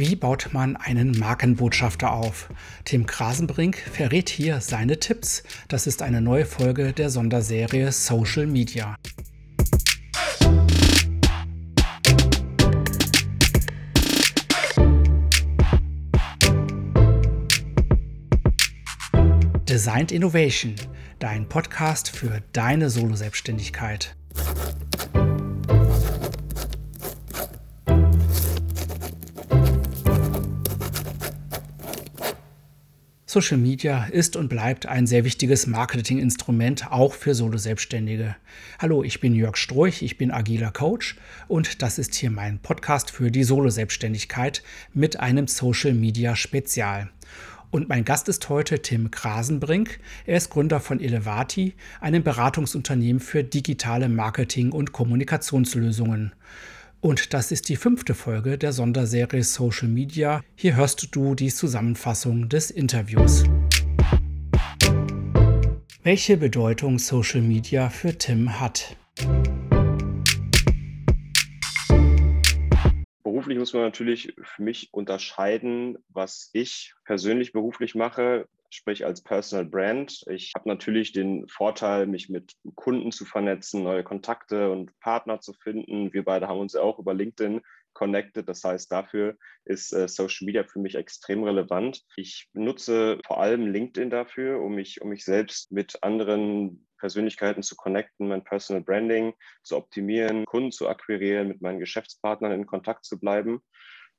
Wie baut man einen Markenbotschafter auf? Tim Krasenbrink verrät hier seine Tipps. Das ist eine neue Folge der Sonderserie Social Media. Designed Innovation, dein Podcast für deine Solo-Selbstständigkeit. Social Media ist und bleibt ein sehr wichtiges Marketinginstrument, auch für Solo-Selbstständige. Hallo, ich bin Jörg Stroich, ich bin agiler Coach und das ist hier mein Podcast für die Solo-Selbstständigkeit mit einem Social Media Spezial. Und mein Gast ist heute Tim Krasenbrink. Er ist Gründer von Elevati, einem Beratungsunternehmen für digitale Marketing- und Kommunikationslösungen. Und das ist die fünfte Folge der Sonderserie Social Media. Hier hörst du die Zusammenfassung des Interviews. Welche Bedeutung Social Media für Tim hat. Beruflich muss man natürlich für mich unterscheiden, was ich persönlich beruflich mache sprich als Personal Brand. Ich habe natürlich den Vorteil, mich mit Kunden zu vernetzen, neue Kontakte und Partner zu finden. Wir beide haben uns ja auch über LinkedIn connected. Das heißt, dafür ist äh, Social Media für mich extrem relevant. Ich nutze vor allem LinkedIn dafür, um mich, um mich selbst mit anderen Persönlichkeiten zu connecten, mein Personal Branding zu optimieren, Kunden zu akquirieren, mit meinen Geschäftspartnern in Kontakt zu bleiben.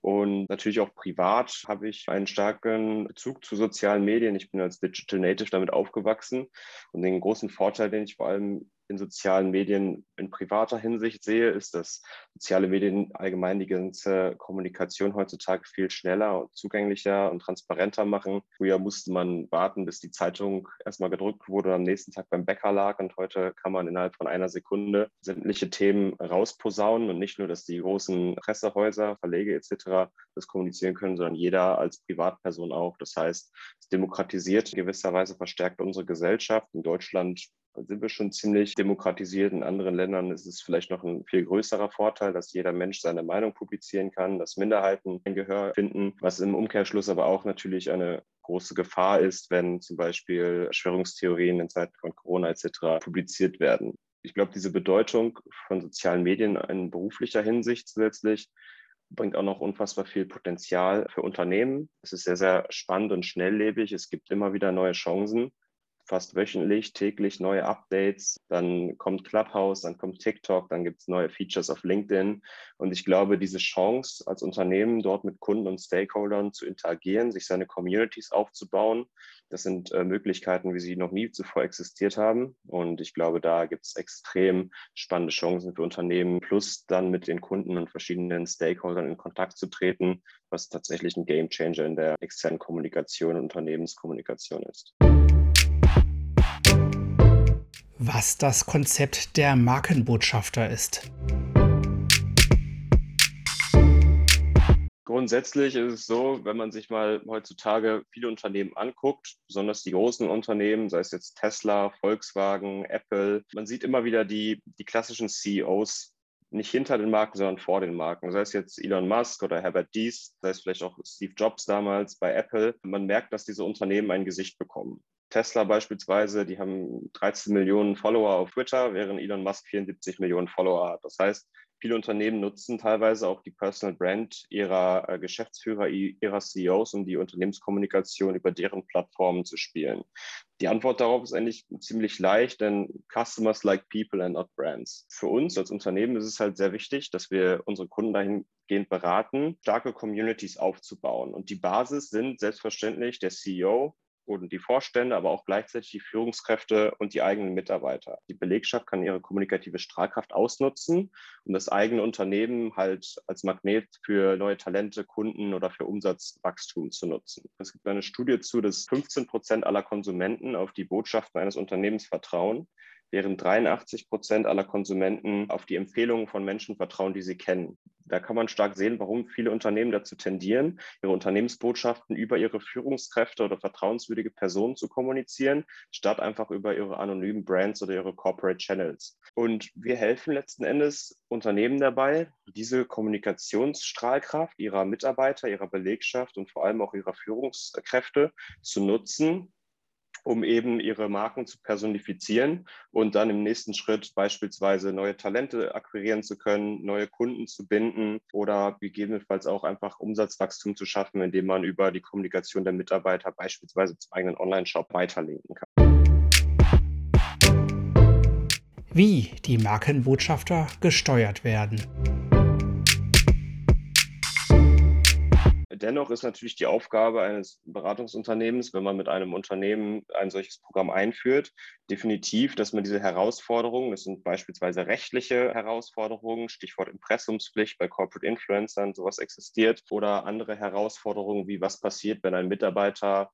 Und natürlich auch privat habe ich einen starken Bezug zu sozialen Medien. Ich bin als Digital Native damit aufgewachsen. Und den großen Vorteil, den ich vor allem in sozialen Medien in privater Hinsicht sehe, ist, dass soziale Medien allgemein die ganze Kommunikation heutzutage viel schneller und zugänglicher und transparenter machen. Früher musste man warten, bis die Zeitung erstmal gedrückt wurde und am nächsten Tag beim Bäcker lag. Und heute kann man innerhalb von einer Sekunde sämtliche Themen rausposaunen und nicht nur, dass die großen Pressehäuser, Verlege etc. das kommunizieren können, sondern jeder als Privatperson auch. Das heißt, es demokratisiert in gewisser Weise verstärkt unsere Gesellschaft. In Deutschland sind wir schon ziemlich demokratisiert. In anderen Ländern ist es vielleicht noch ein viel größerer Vorteil, dass jeder Mensch seine Meinung publizieren kann, dass Minderheiten ein Gehör finden, was im Umkehrschluss aber auch natürlich eine große Gefahr ist, wenn zum Beispiel Erschwörungstheorien in Zeiten von Corona etc. publiziert werden. Ich glaube, diese Bedeutung von sozialen Medien in beruflicher Hinsicht zusätzlich bringt auch noch unfassbar viel Potenzial für Unternehmen. Es ist sehr, sehr spannend und schnelllebig. Es gibt immer wieder neue Chancen fast wöchentlich, täglich neue Updates. Dann kommt Clubhouse, dann kommt TikTok, dann gibt es neue Features auf LinkedIn. Und ich glaube, diese Chance als Unternehmen, dort mit Kunden und Stakeholdern zu interagieren, sich seine Communities aufzubauen, das sind äh, Möglichkeiten, wie sie noch nie zuvor existiert haben. Und ich glaube, da gibt es extrem spannende Chancen für Unternehmen, plus dann mit den Kunden und verschiedenen Stakeholdern in Kontakt zu treten, was tatsächlich ein Gamechanger in der externen Kommunikation und Unternehmenskommunikation ist was das Konzept der Markenbotschafter ist. Grundsätzlich ist es so, wenn man sich mal heutzutage viele Unternehmen anguckt, besonders die großen Unternehmen, sei es jetzt Tesla, Volkswagen, Apple, man sieht immer wieder die, die klassischen CEOs nicht hinter den Marken, sondern vor den Marken. Sei es jetzt Elon Musk oder Herbert Dies, sei es vielleicht auch Steve Jobs damals bei Apple. Man merkt, dass diese Unternehmen ein Gesicht bekommen. Tesla beispielsweise, die haben 13 Millionen Follower auf Twitter, während Elon Musk 74 Millionen Follower hat. Das heißt, viele Unternehmen nutzen teilweise auch die Personal Brand ihrer äh, Geschäftsführer, ihrer CEOs, um die Unternehmenskommunikation über deren Plattformen zu spielen. Die Antwort darauf ist eigentlich ziemlich leicht, denn Customers like people and not brands. Für uns als Unternehmen ist es halt sehr wichtig, dass wir unsere Kunden dahingehend beraten, starke Communities aufzubauen. Und die Basis sind selbstverständlich der CEO, und die Vorstände, aber auch gleichzeitig die Führungskräfte und die eigenen Mitarbeiter. Die Belegschaft kann ihre kommunikative Strahlkraft ausnutzen, um das eigene Unternehmen halt als Magnet für neue Talente, Kunden oder für Umsatzwachstum zu nutzen. Es gibt eine Studie zu, dass 15 Prozent aller Konsumenten auf die Botschaften eines Unternehmens vertrauen während 83 Prozent aller Konsumenten auf die Empfehlungen von Menschen vertrauen, die sie kennen. Da kann man stark sehen, warum viele Unternehmen dazu tendieren, ihre Unternehmensbotschaften über ihre Führungskräfte oder vertrauenswürdige Personen zu kommunizieren, statt einfach über ihre anonymen Brands oder ihre Corporate Channels. Und wir helfen letzten Endes Unternehmen dabei, diese Kommunikationsstrahlkraft ihrer Mitarbeiter, ihrer Belegschaft und vor allem auch ihrer Führungskräfte zu nutzen, um eben ihre Marken zu personifizieren und dann im nächsten Schritt beispielsweise neue Talente akquirieren zu können, neue Kunden zu binden oder gegebenenfalls auch einfach Umsatzwachstum zu schaffen, indem man über die Kommunikation der Mitarbeiter beispielsweise zum eigenen Online-Shop weiterlinken kann. Wie die Markenbotschafter gesteuert werden. Dennoch ist natürlich die Aufgabe eines Beratungsunternehmens, wenn man mit einem Unternehmen ein solches Programm einführt, definitiv, dass man diese Herausforderungen, das sind beispielsweise rechtliche Herausforderungen, Stichwort Impressumspflicht bei Corporate Influencern, sowas existiert, oder andere Herausforderungen wie was passiert, wenn ein Mitarbeiter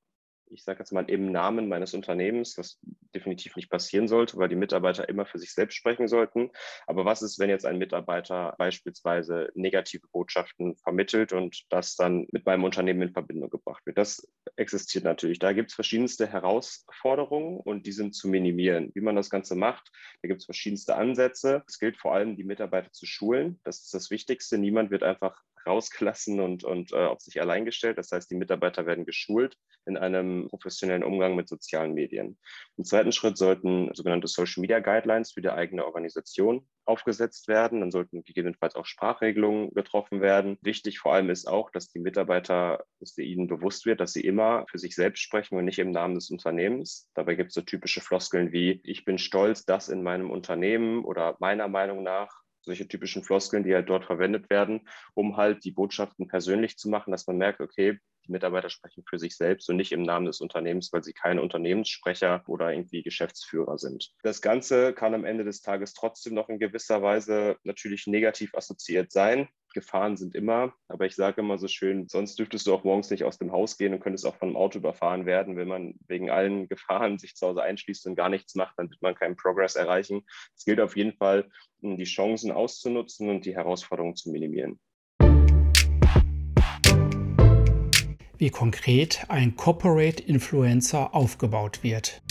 ich sage jetzt mal im Namen meines Unternehmens, was definitiv nicht passieren sollte, weil die Mitarbeiter immer für sich selbst sprechen sollten. Aber was ist, wenn jetzt ein Mitarbeiter beispielsweise negative Botschaften vermittelt und das dann mit meinem Unternehmen in Verbindung gebracht wird? Das existiert natürlich. Da gibt es verschiedenste Herausforderungen und die sind zu minimieren. Wie man das Ganze macht, da gibt es verschiedenste Ansätze. Es gilt vor allem, die Mitarbeiter zu schulen. Das ist das Wichtigste. Niemand wird einfach rausgelassen und, und äh, auf sich allein gestellt. Das heißt, die Mitarbeiter werden geschult in einem professionellen Umgang mit sozialen Medien. Im zweiten Schritt sollten sogenannte Social Media Guidelines für die eigene Organisation aufgesetzt werden. Dann sollten gegebenenfalls auch Sprachregelungen getroffen werden. Wichtig vor allem ist auch, dass die Mitarbeiter, dass ihnen bewusst wird, dass sie immer für sich selbst sprechen und nicht im Namen des Unternehmens. Dabei gibt es so typische Floskeln wie, ich bin stolz, dass in meinem Unternehmen oder meiner Meinung nach solche typischen Floskeln, die halt dort verwendet werden, um halt die Botschaften persönlich zu machen, dass man merkt, okay, die Mitarbeiter sprechen für sich selbst und nicht im Namen des Unternehmens, weil sie keine Unternehmenssprecher oder irgendwie Geschäftsführer sind. Das Ganze kann am Ende des Tages trotzdem noch in gewisser Weise natürlich negativ assoziiert sein. Gefahren sind immer, aber ich sage immer so schön, sonst dürftest du auch morgens nicht aus dem Haus gehen und könntest auch von einem Auto überfahren werden. Wenn man wegen allen Gefahren sich zu Hause einschließt und gar nichts macht, dann wird man keinen Progress erreichen. Es gilt auf jeden Fall, die Chancen auszunutzen und die Herausforderungen zu minimieren. Wie konkret ein Corporate Influencer aufgebaut wird.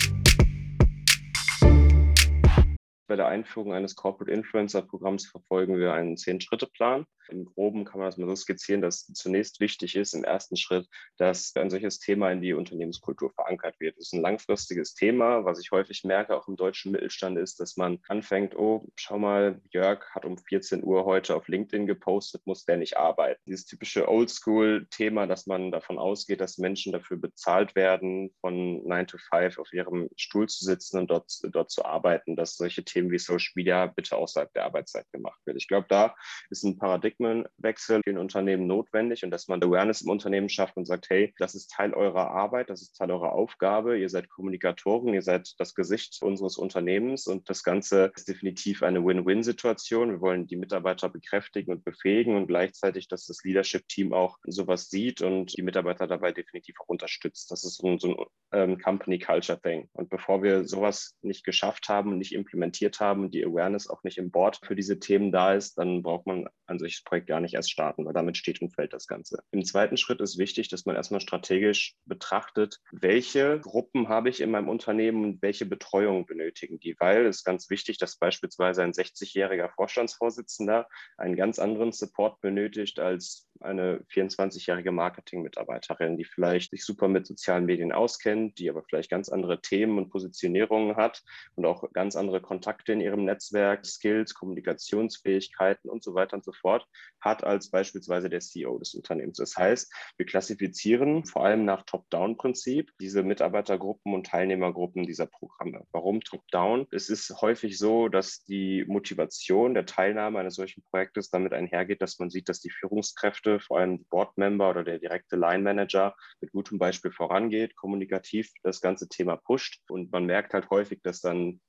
Bei der Einführung eines Corporate Influencer Programms verfolgen wir einen Zehn-Schritte-Plan. Im Groben kann man das mal so skizzieren, dass zunächst wichtig ist im ersten Schritt, dass ein solches Thema in die Unternehmenskultur verankert wird. Das ist ein langfristiges Thema. Was ich häufig merke, auch im deutschen Mittelstand, ist, dass man anfängt, oh, schau mal, Jörg hat um 14 Uhr heute auf LinkedIn gepostet, muss der nicht arbeiten. Dieses typische Oldschool-Thema, dass man davon ausgeht, dass Menschen dafür bezahlt werden, von 9 to 5 auf ihrem Stuhl zu sitzen und dort, dort zu arbeiten, dass solche Themen wie Social Media bitte außerhalb der Arbeitszeit gemacht wird. Ich glaube, da ist ein Paradigmenwechsel in Unternehmen notwendig und dass man Awareness im Unternehmen schafft und sagt, hey, das ist Teil eurer Arbeit, das ist Teil eurer Aufgabe, ihr seid Kommunikatoren, ihr seid das Gesicht unseres Unternehmens und das Ganze ist definitiv eine Win-Win-Situation. Wir wollen die Mitarbeiter bekräftigen und befähigen und gleichzeitig, dass das Leadership-Team auch sowas sieht und die Mitarbeiter dabei definitiv auch unterstützt. Das ist so ein, so ein ähm, Company Culture Thing. Und bevor wir sowas nicht geschafft haben nicht implementiert haben, die Awareness auch nicht im Board für diese Themen da ist, dann braucht man ein solches Projekt gar nicht erst starten, weil damit steht und fällt das Ganze. Im zweiten Schritt ist wichtig, dass man erstmal strategisch betrachtet, welche Gruppen habe ich in meinem Unternehmen und welche Betreuung benötigen die, weil es ist ganz wichtig, dass beispielsweise ein 60-jähriger Vorstandsvorsitzender einen ganz anderen Support benötigt als eine 24-jährige Marketing-Mitarbeiterin, die vielleicht sich super mit sozialen Medien auskennt, die aber vielleicht ganz andere Themen und Positionierungen hat und auch ganz andere Kontakte in ihrem Netzwerk, Skills, Kommunikationsfähigkeiten und so weiter und so fort hat als beispielsweise der CEO des Unternehmens. Das heißt, wir klassifizieren vor allem nach Top-Down-Prinzip diese Mitarbeitergruppen und Teilnehmergruppen dieser Programme. Warum Top-Down? Es ist häufig so, dass die Motivation der Teilnahme eines solchen Projektes damit einhergeht, dass man sieht, dass die Führungskräfte, vor allem Board-Member oder der direkte Line-Manager mit gutem Beispiel vorangeht, kommunikativ das ganze Thema pusht. Und man merkt halt häufig, dass dann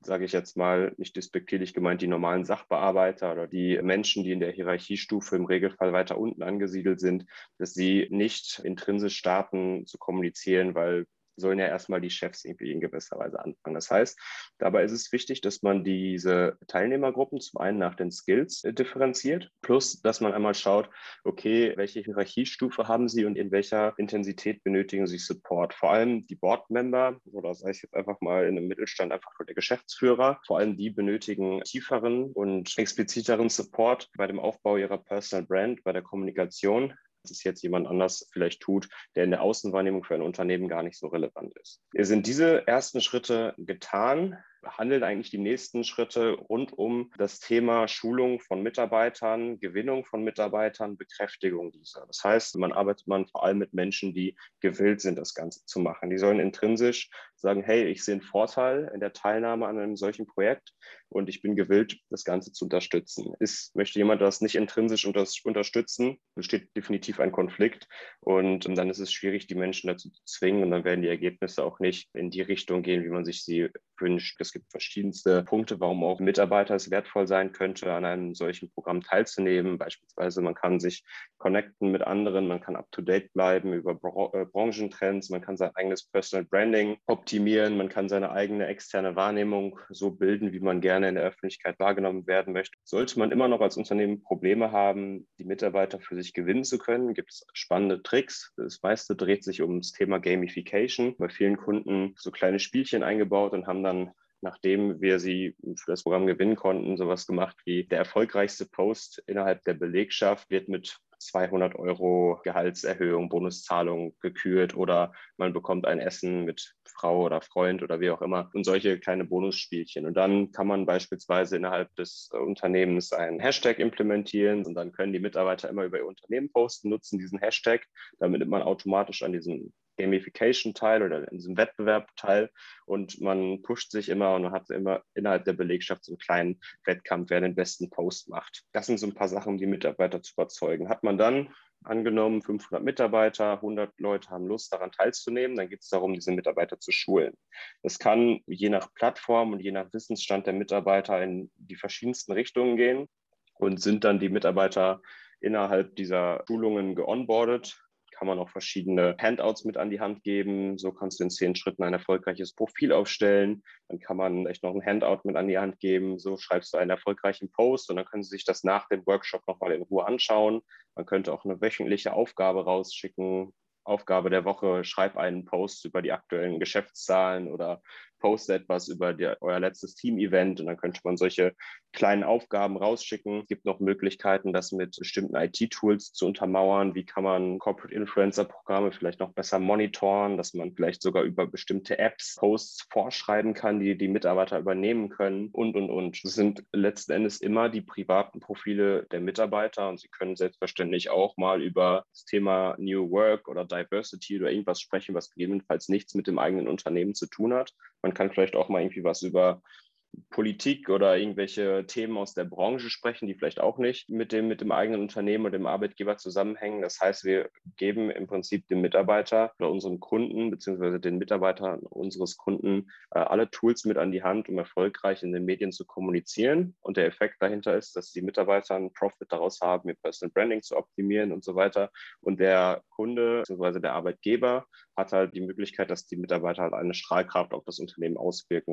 sage ich jetzt mal, nicht despektierlich gemeint, die normalen Sachbearbeiter oder die Menschen, die in der Hierarchiestufe im Regelfall weiter unten angesiedelt sind, dass sie nicht intrinsisch starten zu kommunizieren, weil sollen ja erstmal die Chefs irgendwie in gewisser Weise anfangen. Das heißt, dabei ist es wichtig, dass man diese Teilnehmergruppen zum einen nach den Skills äh, differenziert, plus dass man einmal schaut, okay, welche Hierarchiestufe haben sie und in welcher Intensität benötigen sie Support. Vor allem die Board-Member oder sei es jetzt einfach mal in einem Mittelstand einfach nur der Geschäftsführer, vor allem die benötigen tieferen und expliziteren Support bei dem Aufbau ihrer Personal Brand, bei der Kommunikation es jetzt jemand anders vielleicht tut, der in der Außenwahrnehmung für ein Unternehmen gar nicht so relevant ist. Sind diese ersten Schritte getan, handeln eigentlich die nächsten Schritte rund um das Thema Schulung von Mitarbeitern, Gewinnung von Mitarbeitern, Bekräftigung dieser. Das heißt, man arbeitet man vor allem mit Menschen, die gewillt sind, das Ganze zu machen. Die sollen intrinsisch sagen, hey, ich sehe einen Vorteil in der Teilnahme an einem solchen Projekt und ich bin gewillt, das Ganze zu unterstützen. Ist, möchte jemand das nicht intrinsisch unterstützen, besteht definitiv ein Konflikt und dann ist es schwierig, die Menschen dazu zu zwingen und dann werden die Ergebnisse auch nicht in die Richtung gehen, wie man sich sie wünscht. Es gibt verschiedenste Punkte, warum auch Mitarbeiter es wertvoll sein könnte, an einem solchen Programm teilzunehmen. Beispielsweise man kann sich connecten mit anderen, man kann up-to-date bleiben über äh, Branchentrends, man kann sein eigenes Personal Branding optimieren, man kann seine eigene externe Wahrnehmung so bilden, wie man gerne in der Öffentlichkeit wahrgenommen werden möchte. Sollte man immer noch als Unternehmen Probleme haben, die Mitarbeiter für sich gewinnen zu können, gibt es spannende Tricks. Das meiste dreht sich um das Thema Gamification. Bei vielen Kunden so kleine Spielchen eingebaut und haben dann nachdem wir sie für das Programm gewinnen konnten, sowas gemacht wie der erfolgreichste Post innerhalb der Belegschaft wird mit 200 Euro Gehaltserhöhung, Bonuszahlung gekürt oder man bekommt ein Essen mit Frau oder Freund oder wie auch immer und solche kleine Bonusspielchen. Und dann kann man beispielsweise innerhalb des Unternehmens einen Hashtag implementieren und dann können die Mitarbeiter immer über ihr Unternehmen posten, nutzen diesen Hashtag, damit man automatisch an diesen Gamification-Teil oder in diesem Wettbewerb-Teil und man pusht sich immer und hat immer innerhalb der Belegschaft so einen kleinen Wettkampf, wer den besten Post macht. Das sind so ein paar Sachen, um die Mitarbeiter zu überzeugen. Hat man dann angenommen 500 Mitarbeiter, 100 Leute haben Lust daran teilzunehmen, dann geht es darum, diese Mitarbeiter zu schulen. Das kann je nach Plattform und je nach Wissensstand der Mitarbeiter in die verschiedensten Richtungen gehen und sind dann die Mitarbeiter innerhalb dieser Schulungen geonboardet, kann man auch verschiedene Handouts mit an die Hand geben. So kannst du in zehn Schritten ein erfolgreiches Profil aufstellen. Dann kann man echt noch ein Handout mit an die Hand geben. So schreibst du einen erfolgreichen Post und dann können sie sich das nach dem Workshop nochmal in Ruhe anschauen. Man könnte auch eine wöchentliche Aufgabe rausschicken. Aufgabe der Woche, schreib einen Post über die aktuellen Geschäftszahlen oder poste etwas über die, euer letztes Team-Event und dann könnte man solche kleinen Aufgaben rausschicken. Es gibt noch Möglichkeiten, das mit bestimmten IT-Tools zu untermauern. Wie kann man Corporate Influencer-Programme vielleicht noch besser monitoren, dass man vielleicht sogar über bestimmte Apps Posts vorschreiben kann, die die Mitarbeiter übernehmen können und, und, und. Das sind letzten Endes immer die privaten Profile der Mitarbeiter und sie können selbstverständlich auch mal über das Thema New Work oder Diversity oder irgendwas sprechen, was gegebenenfalls nichts mit dem eigenen Unternehmen zu tun hat. Man kann vielleicht auch mal irgendwie was über Politik oder irgendwelche Themen aus der Branche sprechen, die vielleicht auch nicht mit dem, mit dem eigenen Unternehmen oder dem Arbeitgeber zusammenhängen. Das heißt, wir geben im Prinzip dem Mitarbeiter oder unseren Kunden beziehungsweise den Mitarbeitern unseres Kunden äh, alle Tools mit an die Hand, um erfolgreich in den Medien zu kommunizieren. Und der Effekt dahinter ist, dass die Mitarbeiter einen Profit daraus haben, ihr Personal Branding zu optimieren und so weiter. Und der Kunde beziehungsweise der Arbeitgeber hat halt die Möglichkeit, dass die Mitarbeiter halt eine Strahlkraft auf das Unternehmen auswirken.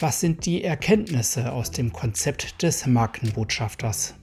Was sind die Erkenntnisse aus dem Konzept des Markenbotschafters?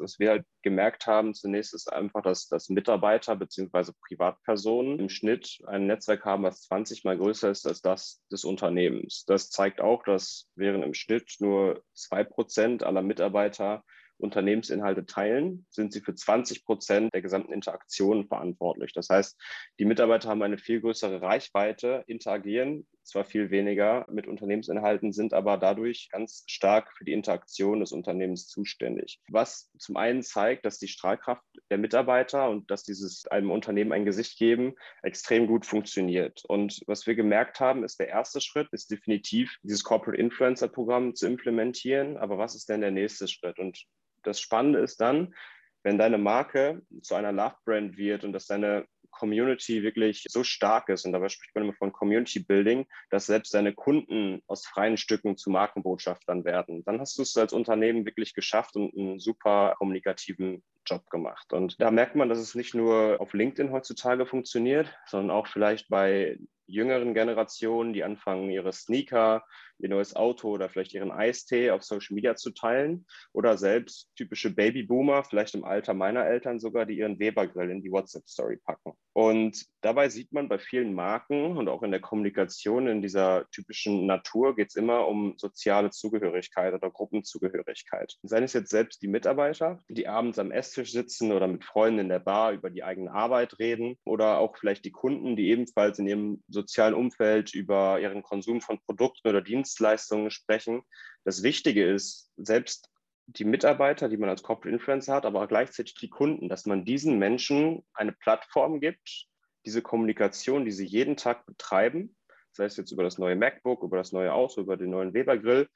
Was wir halt gemerkt haben zunächst ist einfach, dass, dass Mitarbeiter bzw. Privatpersonen im Schnitt ein Netzwerk haben, was 20 mal größer ist als das des Unternehmens. Das zeigt auch, dass während im Schnitt nur zwei Prozent aller Mitarbeiter Unternehmensinhalte teilen, sind sie für 20 Prozent der gesamten Interaktionen verantwortlich. Das heißt, die Mitarbeiter haben eine viel größere Reichweite, interagieren zwar viel weniger mit Unternehmensinhalten, sind aber dadurch ganz stark für die Interaktion des Unternehmens zuständig. Was zum einen zeigt, dass die Strahlkraft der Mitarbeiter und dass dieses einem Unternehmen ein Gesicht geben, extrem gut funktioniert. Und was wir gemerkt haben, ist der erste Schritt, ist definitiv dieses Corporate Influencer Programm zu implementieren. Aber was ist denn der nächste Schritt? Und das Spannende ist dann, wenn deine Marke zu einer Love Brand wird und dass deine Community wirklich so stark ist, und dabei spricht man immer von Community Building, dass selbst deine Kunden aus freien Stücken zu Markenbotschaftern werden, dann hast du es als Unternehmen wirklich geschafft und einen super kommunikativen Job gemacht. Und da merkt man, dass es nicht nur auf LinkedIn heutzutage funktioniert, sondern auch vielleicht bei jüngeren Generationen, die anfangen, ihre Sneaker, ihr neues Auto oder vielleicht ihren Eistee auf Social Media zu teilen oder selbst typische Babyboomer, vielleicht im Alter meiner Eltern sogar, die ihren Weber-Grill in die WhatsApp-Story packen. Und dabei sieht man bei vielen Marken und auch in der Kommunikation in dieser typischen Natur geht es immer um soziale Zugehörigkeit oder Gruppenzugehörigkeit. Seien es jetzt selbst die Mitarbeiter, die abends am Esstisch sitzen oder mit Freunden in der Bar über die eigene Arbeit reden oder auch vielleicht die Kunden, die ebenfalls in ihrem sozialen Umfeld über ihren Konsum von Produkten oder Dienstleistungen sprechen. Das Wichtige ist, selbst die Mitarbeiter, die man als Corporate Influencer hat, aber auch gleichzeitig die Kunden, dass man diesen Menschen eine Plattform gibt, diese Kommunikation, die sie jeden Tag betreiben, sei es jetzt über das neue MacBook, über das neue Auto, über den neuen Weber Grill,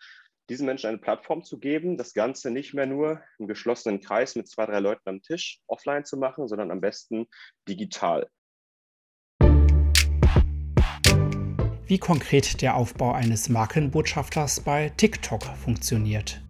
diesen Menschen eine Plattform zu geben, das Ganze nicht mehr nur im geschlossenen Kreis mit zwei, drei Leuten am Tisch offline zu machen, sondern am besten digital. Wie konkret der Aufbau eines Markenbotschafters bei TikTok funktioniert.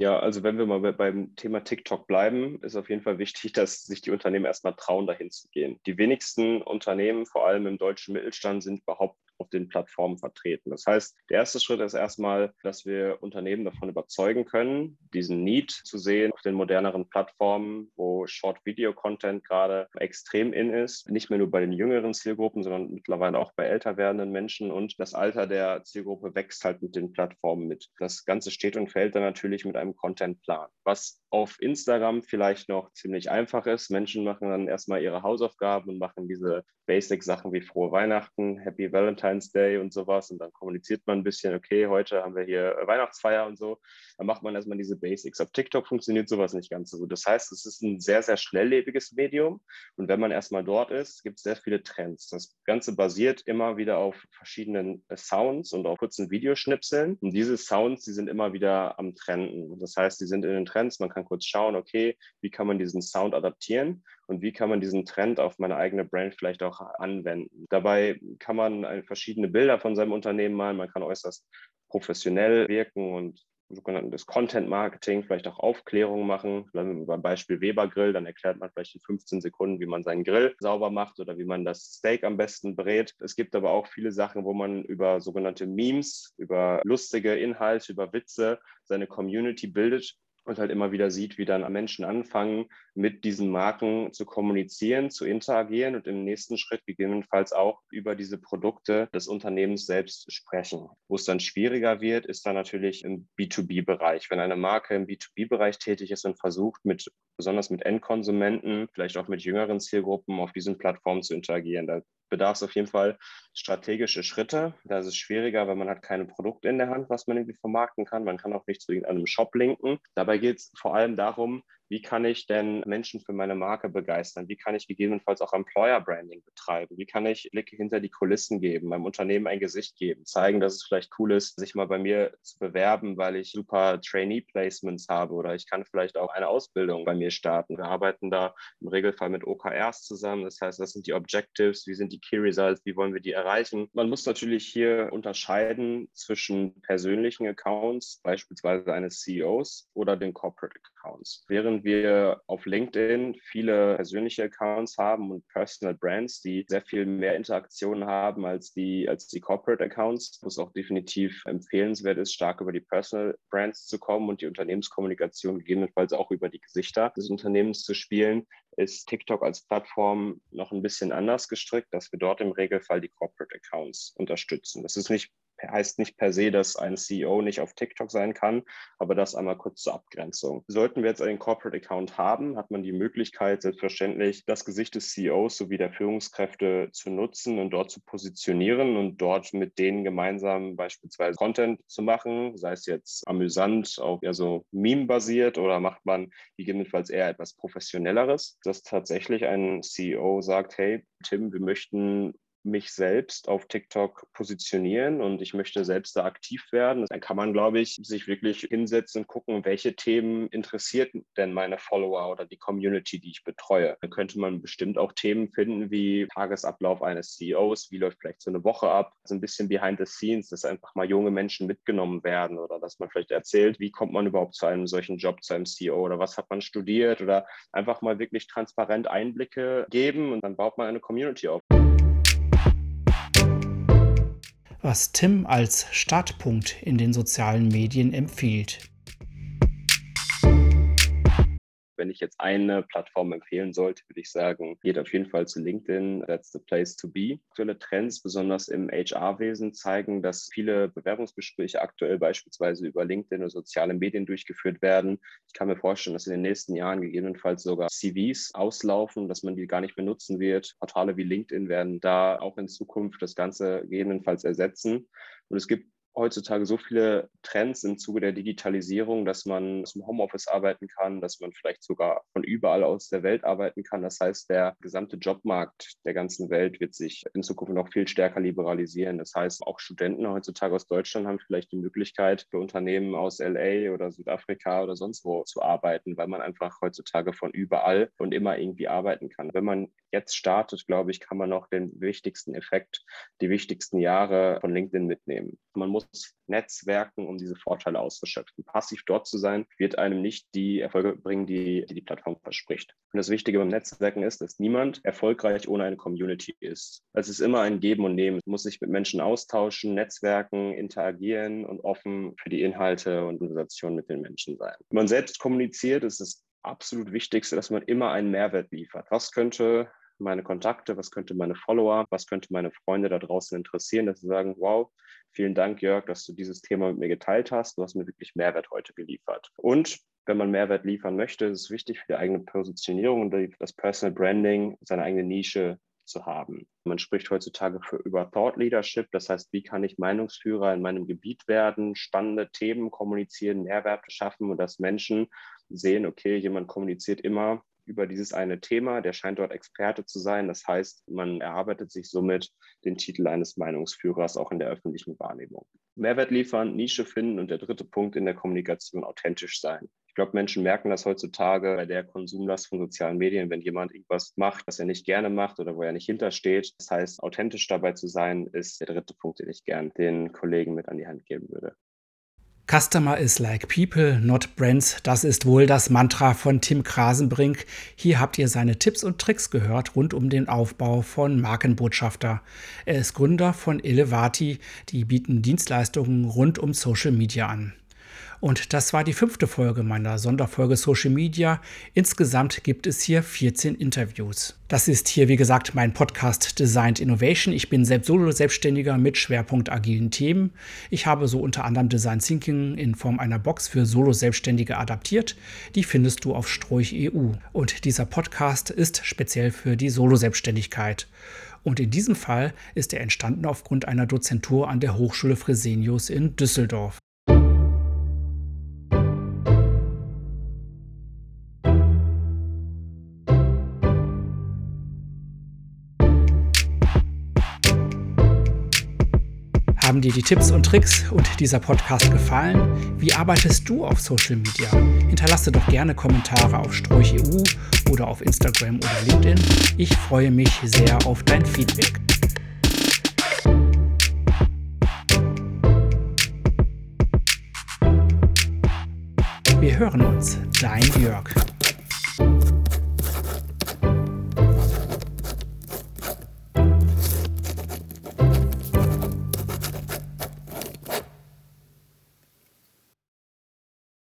Ja, also wenn wir mal beim Thema TikTok bleiben, ist auf jeden Fall wichtig, dass sich die Unternehmen erstmal trauen, dahin zu gehen. Die wenigsten Unternehmen, vor allem im deutschen Mittelstand, sind überhaupt auf den Plattformen vertreten. Das heißt, der erste Schritt ist erstmal, dass wir Unternehmen davon überzeugen können, diesen Need zu sehen auf den moderneren Plattformen, wo Short-Video-Content gerade extrem in ist. Nicht mehr nur bei den jüngeren Zielgruppen, sondern mittlerweile auch bei älter werdenden Menschen. Und das Alter der Zielgruppe wächst halt mit den Plattformen mit. Das Ganze steht und fällt dann natürlich mit einem Content-Plan. Was auf Instagram vielleicht noch ziemlich einfach ist. Menschen machen dann erstmal ihre Hausaufgaben und machen diese Basic-Sachen wie frohe Weihnachten, Happy Valentine's Day und sowas. Und dann kommuniziert man ein bisschen, okay, heute haben wir hier Weihnachtsfeier und so. Dann macht man erstmal diese Basics. Auf TikTok funktioniert sowas nicht ganz so gut. Das heißt, es ist ein sehr, sehr schnelllebiges Medium. Und wenn man erstmal dort ist, gibt es sehr viele Trends. Das Ganze basiert immer wieder auf verschiedenen Sounds und auf kurzen Videoschnipseln. Und diese Sounds, die sind immer wieder am Trenden. Das heißt, die sind in den Trends. Man kann kann kurz schauen, okay, wie kann man diesen Sound adaptieren und wie kann man diesen Trend auf meine eigene Brand vielleicht auch anwenden. Dabei kann man verschiedene Bilder von seinem Unternehmen malen, man kann äußerst professionell wirken und sogenanntes Content Marketing, vielleicht auch Aufklärung machen. Beim Beispiel Weber Grill, dann erklärt man vielleicht in 15 Sekunden, wie man seinen Grill sauber macht oder wie man das Steak am besten brät. Es gibt aber auch viele Sachen, wo man über sogenannte Memes, über lustige Inhalte, über Witze seine Community bildet und halt immer wieder sieht, wie dann Menschen anfangen, mit diesen Marken zu kommunizieren, zu interagieren und im nächsten Schritt gegebenenfalls auch über diese Produkte des Unternehmens selbst sprechen. Wo es dann schwieriger wird, ist dann natürlich im B2B-Bereich. Wenn eine Marke im B2B-Bereich tätig ist und versucht, mit, besonders mit Endkonsumenten, vielleicht auch mit jüngeren Zielgruppen auf diesen Plattformen zu interagieren, da bedarf es auf jeden Fall strategische Schritte. Da ist es schwieriger, weil man hat keine Produkte in der Hand, was man irgendwie vermarkten kann. Man kann auch nicht zu irgendeinem Shop linken. Dabei geht es vor allem darum, wie kann ich denn Menschen für meine Marke begeistern? Wie kann ich gegebenenfalls auch Employer Branding betreiben? Wie kann ich Blicke hinter die Kulissen geben, meinem Unternehmen ein Gesicht geben, zeigen, dass es vielleicht cool ist, sich mal bei mir zu bewerben, weil ich super Trainee Placements habe oder ich kann vielleicht auch eine Ausbildung bei mir starten. Wir arbeiten da im Regelfall mit OKRs zusammen. Das heißt, das sind die Objectives, wie sind die Key Results, wie wollen wir die erreichen? Man muss natürlich hier unterscheiden zwischen persönlichen Accounts, beispielsweise eines CEOs oder den Corporate Accounts. Während wir auf LinkedIn viele persönliche Accounts haben und Personal Brands, die sehr viel mehr Interaktion haben als die, als die Corporate Accounts, wo auch definitiv empfehlenswert ist, stark über die Personal Brands zu kommen und die Unternehmenskommunikation gegebenenfalls auch über die Gesichter des Unternehmens zu spielen, ist TikTok als Plattform noch ein bisschen anders gestrickt, dass wir dort im Regelfall die Corporate Accounts unterstützen. Das ist nicht heißt nicht per se, dass ein CEO nicht auf TikTok sein kann, aber das einmal kurz zur Abgrenzung. Sollten wir jetzt einen Corporate Account haben, hat man die Möglichkeit, selbstverständlich das Gesicht des CEOs sowie der Führungskräfte zu nutzen und dort zu positionieren und dort mit denen gemeinsam beispielsweise Content zu machen, sei es jetzt amüsant, auch eher so Meme-basiert oder macht man gegebenenfalls eher etwas Professionelleres, dass tatsächlich ein CEO sagt, hey, Tim, wir möchten mich selbst auf TikTok positionieren und ich möchte selbst da aktiv werden, dann kann man, glaube ich, sich wirklich hinsetzen und gucken, welche Themen interessiert denn meine Follower oder die Community, die ich betreue. Dann könnte man bestimmt auch Themen finden wie Tagesablauf eines CEOs, wie läuft vielleicht so eine Woche ab, so ein bisschen behind the scenes, dass einfach mal junge Menschen mitgenommen werden oder dass man vielleicht erzählt, wie kommt man überhaupt zu einem solchen Job, zu einem CEO oder was hat man studiert? Oder einfach mal wirklich transparent Einblicke geben und dann baut man eine Community auf was Tim als Startpunkt in den sozialen Medien empfiehlt. Wenn ich jetzt eine Plattform empfehlen sollte, würde ich sagen, geht auf jeden Fall zu LinkedIn. That's the place to be. Aktuelle Trends, besonders im HR-Wesen, zeigen, dass viele Bewerbungsgespräche aktuell beispielsweise über LinkedIn oder soziale Medien durchgeführt werden. Ich kann mir vorstellen, dass in den nächsten Jahren gegebenenfalls sogar CVs auslaufen, dass man die gar nicht benutzen wird. Portale wie LinkedIn werden da auch in Zukunft das Ganze gegebenenfalls ersetzen. Und es gibt heutzutage so viele Trends im Zuge der Digitalisierung, dass man zum Homeoffice arbeiten kann, dass man vielleicht sogar von überall aus der Welt arbeiten kann. Das heißt, der gesamte Jobmarkt der ganzen Welt wird sich in Zukunft noch viel stärker liberalisieren. Das heißt, auch Studenten heutzutage aus Deutschland haben vielleicht die Möglichkeit, für Unternehmen aus LA oder Südafrika oder sonst wo zu arbeiten, weil man einfach heutzutage von überall und immer irgendwie arbeiten kann. Wenn man jetzt startet, glaube ich, kann man noch den wichtigsten Effekt, die wichtigsten Jahre von LinkedIn mitnehmen. Man muss muss netzwerken, um diese Vorteile auszuschöpfen. Passiv dort zu sein, wird einem nicht die Erfolge bringen, die die, die Plattform verspricht. Und das Wichtige beim Netzwerken ist, dass niemand erfolgreich ohne eine Community ist. Es ist immer ein Geben und Nehmen. Man muss sich mit Menschen austauschen, netzwerken, interagieren und offen für die Inhalte und Konversationen mit den Menschen sein. Wenn man selbst kommuniziert, ist es absolut Wichtigste, dass man immer einen Mehrwert liefert. Was könnte meine Kontakte, was könnte meine Follower, was könnte meine Freunde da draußen interessieren, dass sie sagen, wow, vielen Dank, Jörg, dass du dieses Thema mit mir geteilt hast. Du hast mir wirklich Mehrwert heute geliefert. Und wenn man Mehrwert liefern möchte, ist es wichtig für die eigene Positionierung und das Personal Branding, seine eigene Nische zu haben. Man spricht heutzutage für, über Thought Leadership, das heißt, wie kann ich Meinungsführer in meinem Gebiet werden, spannende Themen kommunizieren, Mehrwerte schaffen und dass Menschen sehen, okay, jemand kommuniziert immer über dieses eine Thema. Der scheint dort Experte zu sein. Das heißt, man erarbeitet sich somit den Titel eines Meinungsführers auch in der öffentlichen Wahrnehmung. Mehrwert liefern, Nische finden und der dritte Punkt in der Kommunikation authentisch sein. Ich glaube, Menschen merken das heutzutage bei der Konsumlast von sozialen Medien, wenn jemand irgendwas macht, was er nicht gerne macht oder wo er nicht hintersteht. Das heißt, authentisch dabei zu sein, ist der dritte Punkt, den ich gern den Kollegen mit an die Hand geben würde. Customer is like people, not brands. Das ist wohl das Mantra von Tim Krasenbrink. Hier habt ihr seine Tipps und Tricks gehört rund um den Aufbau von Markenbotschafter. Er ist Gründer von Elevati, die bieten Dienstleistungen rund um Social Media an. Und das war die fünfte Folge meiner Sonderfolge Social Media. Insgesamt gibt es hier 14 Interviews. Das ist hier, wie gesagt, mein Podcast Designed Innovation. Ich bin selbst Solo-Selbstständiger mit Schwerpunkt agilen Themen. Ich habe so unter anderem Design Thinking in Form einer Box für Solo-Selbstständige adaptiert. Die findest du auf Stroich EU. Und dieser Podcast ist speziell für die Solo-Selbstständigkeit. Und in diesem Fall ist er entstanden aufgrund einer Dozentur an der Hochschule Fresenius in Düsseldorf. Haben dir die Tipps und Tricks und dieser Podcast gefallen? Wie arbeitest du auf Social Media? Hinterlasse doch gerne Kommentare auf StroichEU oder auf Instagram oder LinkedIn. Ich freue mich sehr auf dein Feedback. Wir hören uns. Dein Jörg.